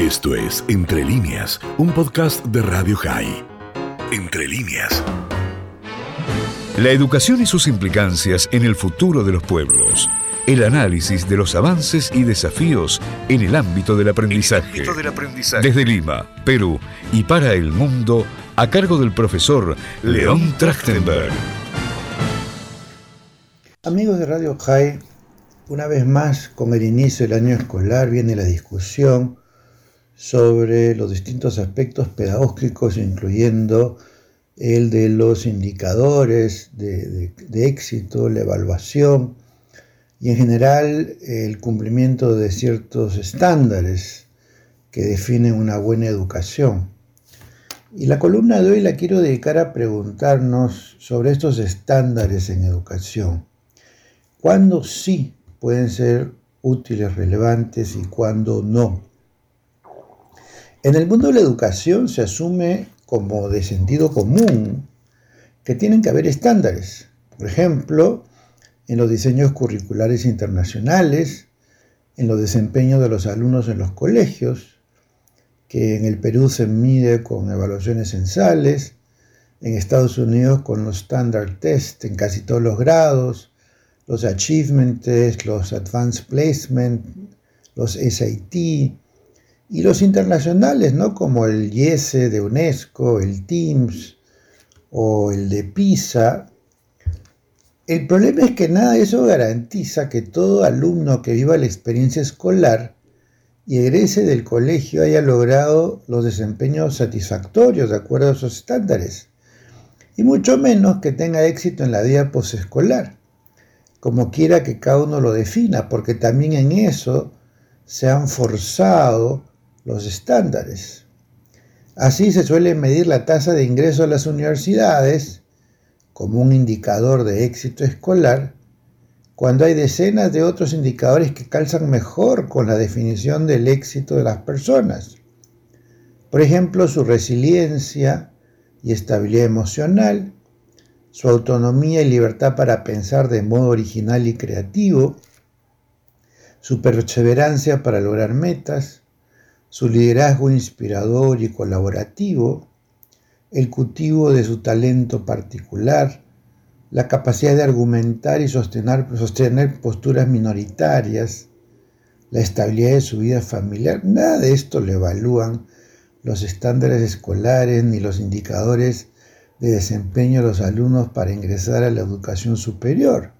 Esto es Entre líneas, un podcast de Radio High. Entre líneas. La educación y sus implicancias en el futuro de los pueblos. El análisis de los avances y desafíos en el ámbito del aprendizaje. Desde Lima, Perú y para el mundo, a cargo del profesor León Trachtenberg. Amigos de Radio High, una vez más, con el inicio del año escolar, viene la discusión sobre los distintos aspectos pedagógicos, incluyendo el de los indicadores de, éxito, la evaluación y en general el cumplimiento de ciertos estándares que definen una buena educación. Y la columna de hoy la quiero dedicar a preguntarnos sobre estos estándares en educación. ¿Cuándo sí pueden ser útiles, relevantes y cuándo no? En el mundo de la educación se asume como de sentido común que tienen que haber estándares. Por ejemplo, en los diseños curriculares internacionales, en los desempeños de los alumnos en los colegios, que en el Perú se mide con evaluaciones censales, en Estados Unidos con los standard test en casi todos los grados, los achievement test, los advanced placement, los SAT, y los internacionales, ¿no? Como el IESE de UNESCO, el TIMSS o el de PISA. El problema es que nada de eso garantiza que todo alumno que viva la experiencia escolar y egrese del colegio haya logrado los desempeños satisfactorios de acuerdo a esos estándares, y mucho menos que tenga éxito en la vida posescolar, como quiera que cada uno lo defina, porque también en eso se han forzado los estándares. Así se suele medir la tasa de ingreso a las universidades como un indicador de éxito escolar, cuando hay decenas de otros indicadores que calzan mejor con la definición del éxito de las personas. Por ejemplo, su resiliencia y estabilidad emocional, su autonomía y libertad para pensar de modo original y creativo, su perseverancia para lograr metas, su liderazgo inspirador y colaborativo, el cultivo de su talento particular, la capacidad de argumentar y sostener, posturas minoritarias, la estabilidad de su vida familiar, nada de esto le evalúan los estándares escolares ni los indicadores de desempeño de los alumnos para ingresar a la educación superior.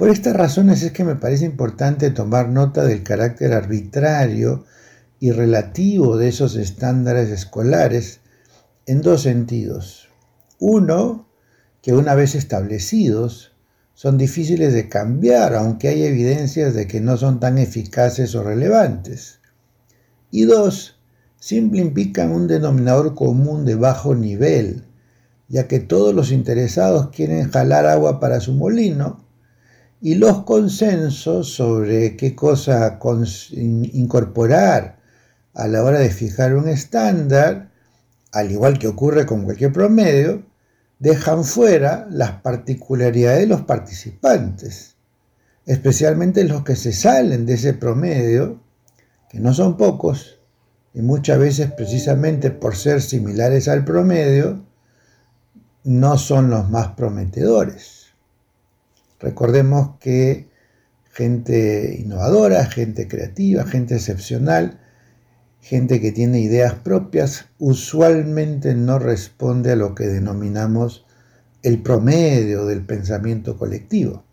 Por estas razones es que me parece importante tomar nota del carácter arbitrario y relativo de esos estándares escolares en dos sentidos. Uno, que una vez establecidos, son difíciles de cambiar, aunque hay evidencias de que no son tan eficaces o relevantes. Y dos, siempre implican un denominador común de bajo nivel, ya que todos los interesados quieren jalar agua para su molino y los consensos sobre qué cosa incorporar a la hora de fijar un estándar, al igual que ocurre con cualquier promedio, dejan fuera las particularidades de los participantes, especialmente los que se salen de ese promedio, que no son pocos, y muchas veces precisamente por ser similares al promedio, no son los más prometedores. Recordemos que gente innovadora, gente creativa, gente excepcional, gente que tiene ideas propias, usualmente no responde a lo que denominamos el promedio del pensamiento colectivo.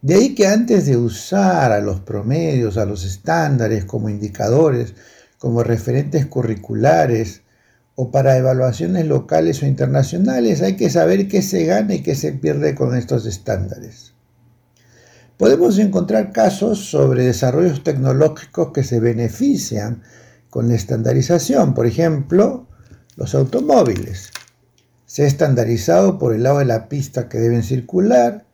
De ahí que antes de usar a los promedios, a los estándares como indicadores, como referentes curriculares, o para evaluaciones locales o internacionales, hay que saber qué se gana y qué se pierde con estos estándares. Podemos encontrar casos sobre desarrollos tecnológicos que se benefician con la estandarización, por ejemplo, los automóviles. Se ha estandarizado por el lado de la pista que deben circular,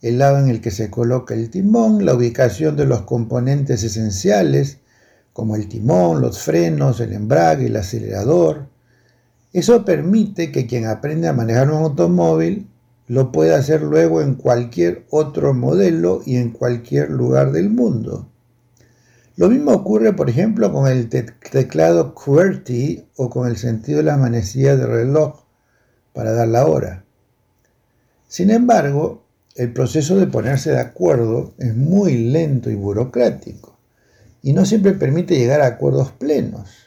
el lado en el que se coloca el timón, la ubicación de los componentes esenciales, como el timón, los frenos, el embrague, el acelerador, eso permite que quien aprende a manejar un automóvil lo pueda hacer luego en cualquier otro modelo y en cualquier lugar del mundo. Lo mismo ocurre, por ejemplo, con el teclado QWERTY o con el sentido de la manecilla de reloj para dar la hora. Sin embargo, el proceso de ponerse de acuerdo es muy lento y burocrático y no siempre permite llegar a acuerdos plenos.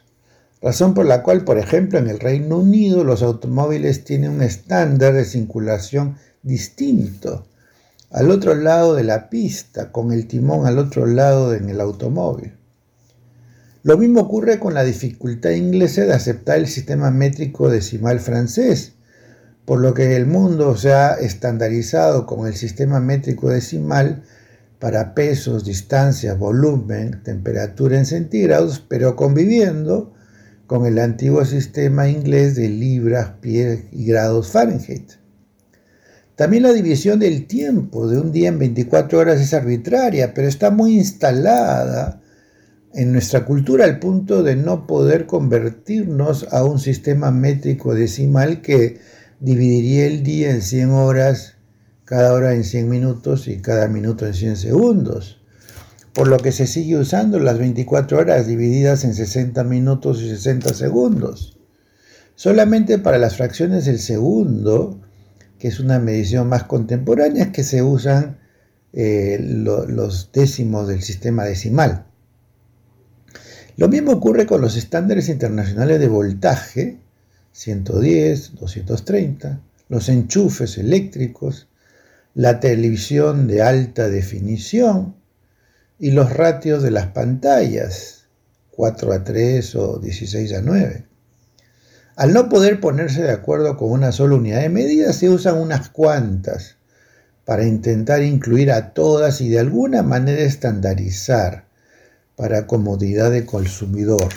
Razón por la cual, por ejemplo, en el Reino Unido los automóviles tienen un estándar de circulación distinto al otro lado de la pista, con el timón al otro lado en el automóvil. Lo mismo ocurre con la dificultad inglesa de aceptar el sistema métrico decimal francés, por lo que el mundo se ha estandarizado con el sistema métrico decimal para pesos, distancia, volumen, temperatura en centígrados, pero conviviendo con el antiguo sistema inglés de libras, pies y grados Fahrenheit. También la división del tiempo de un día en 24 horas es arbitraria, pero está muy instalada en nuestra cultura al punto de no poder convertirnos a un sistema métrico decimal que dividiría el día en 100 horas, cada hora en 100 minutos y cada minuto en 100 segundos. Por lo que se sigue usando las 24 horas divididas en 60 minutos y 60 segundos. Solamente para las fracciones del segundo, que es una medición más contemporánea, es que se usan eh, los décimos del sistema decimal. Lo mismo ocurre con los estándares internacionales de voltaje, 110, 230, los enchufes eléctricos, la televisión de alta definición y los ratios de las pantallas, 4 a 3 o 16 a 9. Al no poder ponerse de acuerdo con una sola unidad de medida, se usan unas cuantas para intentar incluir a todas y de alguna manera estandarizar para comodidad de consumidor.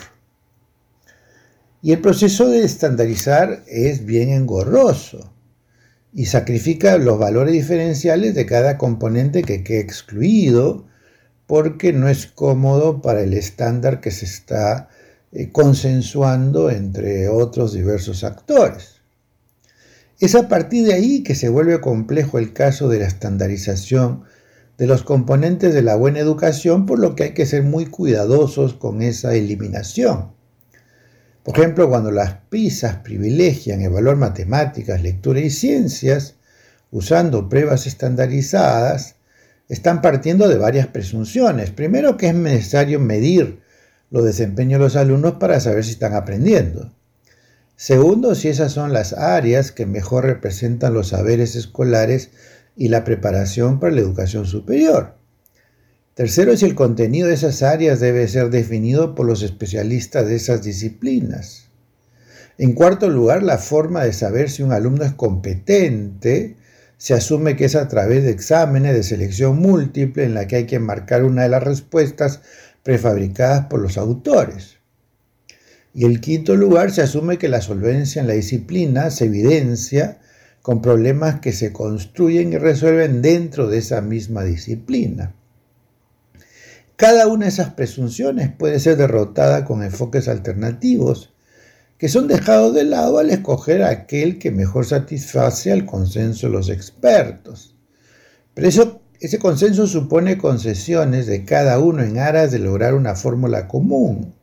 Y el proceso de estandarizar es bien engorroso y sacrifica los valores diferenciales de cada componente que quede excluido porque no es cómodo para el estándar que se está eh, consensuando entre otros diversos actores. Es a partir de ahí que se vuelve complejo el caso de la estandarización de los componentes de la buena educación, por lo que hay que ser muy cuidadosos con esa eliminación. Por ejemplo, cuando las PISAs privilegian evaluar matemáticas, lectura y ciencias, usando pruebas estandarizadas, están partiendo de varias presunciones. Primero, que es necesario medir los desempeños de los alumnos para saber si están aprendiendo. Segundo, si esas son las áreas que mejor representan los saberes escolares y la preparación para la educación superior. Tercero, si el contenido de esas áreas debe ser definido por los especialistas de esas disciplinas. En cuarto lugar, la forma de saber si un alumno es competente se asume que es a través de exámenes de selección múltiple en la que hay que marcar una de las respuestas prefabricadas por los autores. Y en quinto lugar, se asume que la solvencia en la disciplina se evidencia con problemas que se construyen y resuelven dentro de esa misma disciplina. Cada una de esas presunciones puede ser derrotada con enfoques alternativos que son dejados de lado al escoger aquel que mejor satisface al consenso de los expertos. Pero eso ese consenso supone concesiones de cada uno en aras de lograr una fórmula común.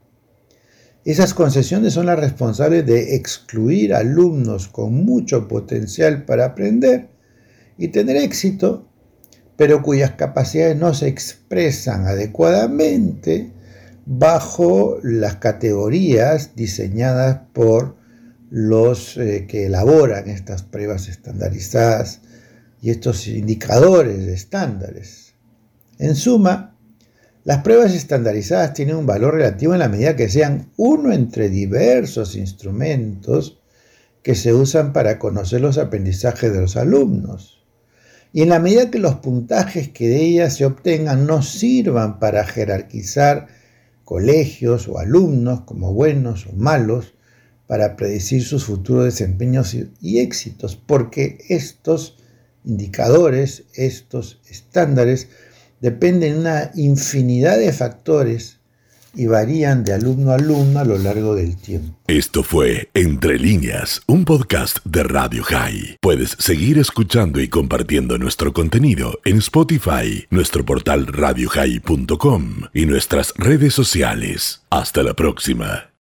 Esas concesiones son las responsables de excluir alumnos con mucho potencial para aprender y tener éxito, pero cuyas capacidades no se expresan adecuadamente bajo las categorías diseñadas por los eh, que elaboran estas pruebas estandarizadas y estos indicadores de estándares. En suma, las pruebas estandarizadas tienen un valor relativo en la medida que sean uno entre diversos instrumentos que se usan para conocer los aprendizajes de los alumnos. Y en la medida que los puntajes que de ellas se obtengan no sirvan para jerarquizar colegios o alumnos como buenos o malos, para predecir sus futuros desempeños y éxitos, porque estos indicadores, estos estándares, dependen de una infinidad de factores y varían de alumno a alumno a lo largo del tiempo. Esto fue Entre líneas, un podcast de Radio High. Puedes seguir escuchando y compartiendo nuestro contenido en Spotify, nuestro portal radiohigh.com y nuestras redes sociales. Hasta la próxima.